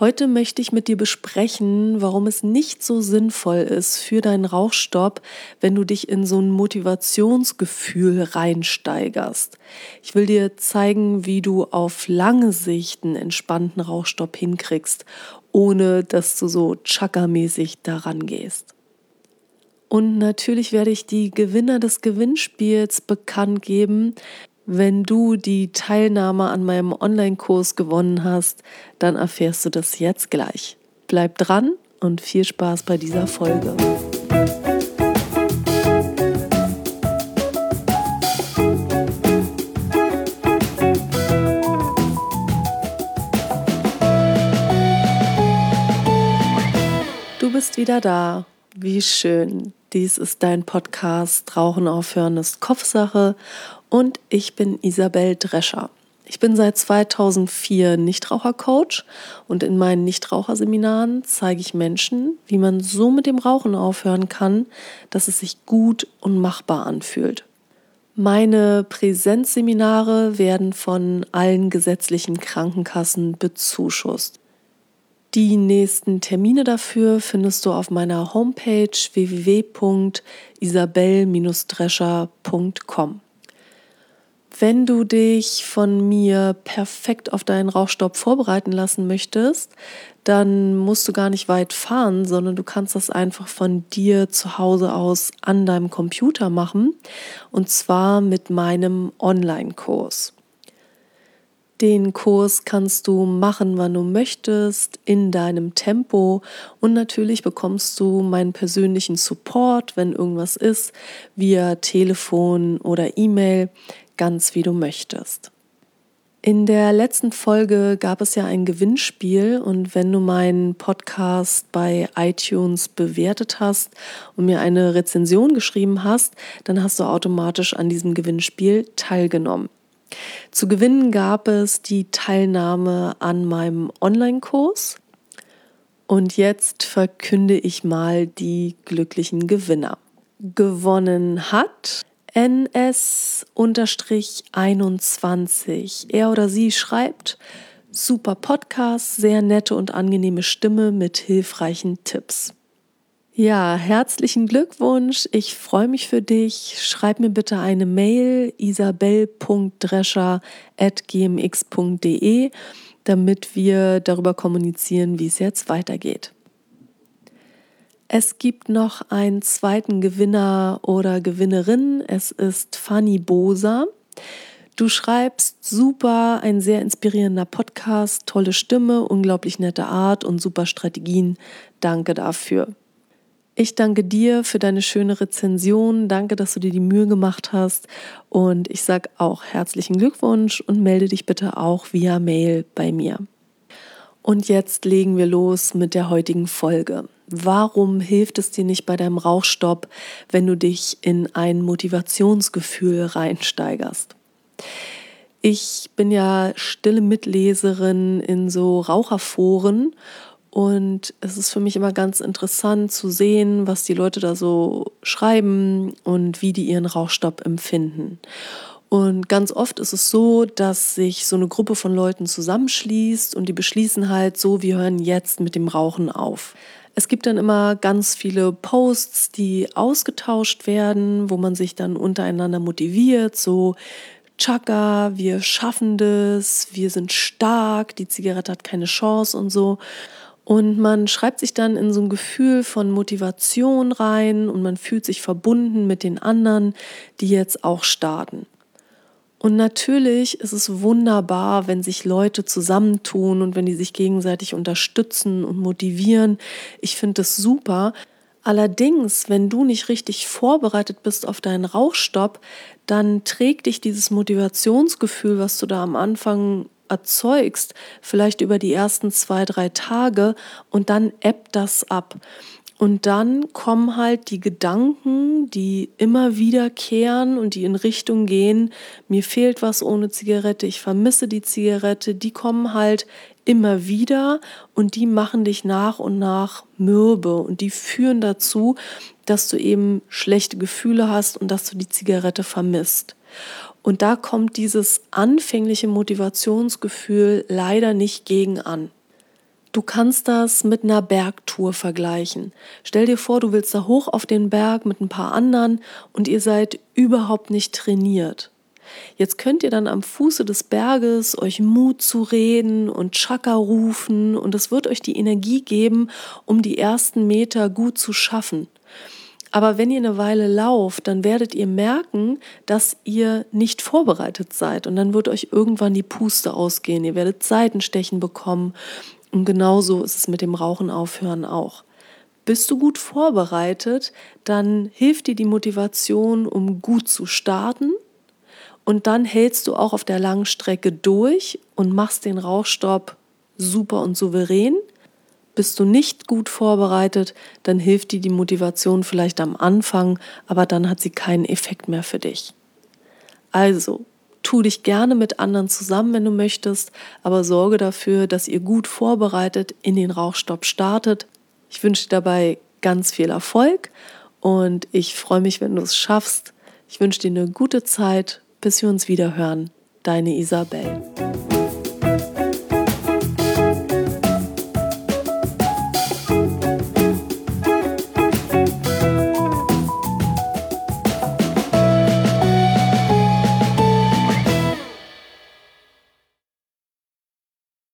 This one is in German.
Heute möchte ich mit dir besprechen, warum es nicht so sinnvoll ist für deinen Rauchstopp, wenn du dich in so ein Motivationsgefühl reinsteigerst. Ich will dir zeigen, wie du auf lange Sicht einen entspannten Rauchstopp hinkriegst, ohne dass du so chakra-mäßig daran gehst. Und natürlich werde ich die Gewinner des Gewinnspiels bekannt geben, wenn du die Teilnahme an meinem Online-Kurs gewonnen hast, dann erfährst du das jetzt gleich. Bleib dran und viel Spaß bei dieser Folge. Du bist wieder da. Wie schön. Dies ist dein Podcast Rauchen aufhören ist Kopfsache und ich bin Isabel Drescher. Ich bin seit 2004 Nichtrauchercoach und in meinen Nichtraucherseminaren zeige ich Menschen, wie man so mit dem Rauchen aufhören kann, dass es sich gut und machbar anfühlt. Meine Präsenzseminare werden von allen gesetzlichen Krankenkassen bezuschusst. Die nächsten Termine dafür findest du auf meiner Homepage www.isabel-drescher.com. Wenn du dich von mir perfekt auf deinen Rauchstopp vorbereiten lassen möchtest, dann musst du gar nicht weit fahren, sondern du kannst das einfach von dir zu Hause aus an deinem Computer machen und zwar mit meinem Online-Kurs. Den Kurs kannst du machen, wann du möchtest, in deinem Tempo und natürlich bekommst du meinen persönlichen Support, wenn irgendwas ist, via Telefon oder E-Mail ganz wie du möchtest. In der letzten Folge gab es ja ein Gewinnspiel und wenn du meinen Podcast bei iTunes bewertet hast und mir eine Rezension geschrieben hast, dann hast du automatisch an diesem Gewinnspiel teilgenommen. Zu gewinnen gab es die Teilnahme an meinem Online-Kurs und jetzt verkünde ich mal die glücklichen Gewinner. Gewonnen hat NS-21. Er oder sie schreibt, super Podcast, sehr nette und angenehme Stimme mit hilfreichen Tipps. Ja, herzlichen Glückwunsch. Ich freue mich für dich. Schreib mir bitte eine Mail isabel.drescher.gmx.de, damit wir darüber kommunizieren, wie es jetzt weitergeht. Es gibt noch einen zweiten Gewinner oder Gewinnerin. Es ist Fanny Bosa. Du schreibst super, ein sehr inspirierender Podcast, tolle Stimme, unglaublich nette Art und super Strategien. Danke dafür. Ich danke dir für deine schöne Rezension. Danke, dass du dir die Mühe gemacht hast. Und ich sage auch herzlichen Glückwunsch und melde dich bitte auch via Mail bei mir. Und jetzt legen wir los mit der heutigen Folge. Warum hilft es dir nicht bei deinem Rauchstopp, wenn du dich in ein Motivationsgefühl reinsteigerst? Ich bin ja stille Mitleserin in so Raucherforen und es ist für mich immer ganz interessant zu sehen, was die Leute da so schreiben und wie die ihren Rauchstopp empfinden. Und ganz oft ist es so, dass sich so eine Gruppe von Leuten zusammenschließt und die beschließen halt so, wir hören jetzt mit dem Rauchen auf. Es gibt dann immer ganz viele Posts, die ausgetauscht werden, wo man sich dann untereinander motiviert, so Chaka, wir schaffen das, wir sind stark, die Zigarette hat keine Chance und so. Und man schreibt sich dann in so ein Gefühl von Motivation rein und man fühlt sich verbunden mit den anderen, die jetzt auch starten. Und natürlich ist es wunderbar, wenn sich Leute zusammentun und wenn die sich gegenseitig unterstützen und motivieren. Ich finde das super. Allerdings, wenn du nicht richtig vorbereitet bist auf deinen Rauchstopp, dann trägt dich dieses Motivationsgefühl, was du da am Anfang erzeugst, vielleicht über die ersten zwei, drei Tage und dann ebbt das ab. Und dann kommen halt die Gedanken, die immer wiederkehren und die in Richtung gehen, mir fehlt was ohne Zigarette, ich vermisse die Zigarette, die kommen halt immer wieder und die machen dich nach und nach mürbe und die führen dazu, dass du eben schlechte Gefühle hast und dass du die Zigarette vermisst. Und da kommt dieses anfängliche Motivationsgefühl leider nicht gegen an. Du kannst das mit einer Bergtour vergleichen. Stell dir vor, du willst da hoch auf den Berg mit ein paar anderen und ihr seid überhaupt nicht trainiert. Jetzt könnt ihr dann am Fuße des Berges euch Mut zu reden und Chaka rufen und es wird euch die Energie geben, um die ersten Meter gut zu schaffen. Aber wenn ihr eine Weile lauft, dann werdet ihr merken, dass ihr nicht vorbereitet seid und dann wird euch irgendwann die Puste ausgehen. Ihr werdet Seitenstechen bekommen und genauso ist es mit dem Rauchen aufhören auch. Bist du gut vorbereitet, dann hilft dir die Motivation, um gut zu starten und dann hältst du auch auf der langen Strecke durch und machst den Rauchstopp super und souverän. Bist du nicht gut vorbereitet, dann hilft dir die Motivation vielleicht am Anfang, aber dann hat sie keinen Effekt mehr für dich. Also, tu dich gerne mit anderen zusammen, wenn du möchtest, aber sorge dafür, dass ihr gut vorbereitet in den Rauchstopp startet. Ich wünsche dir dabei ganz viel Erfolg und ich freue mich, wenn du es schaffst. Ich wünsche dir eine gute Zeit bis wir uns wieder hören. Deine Isabel.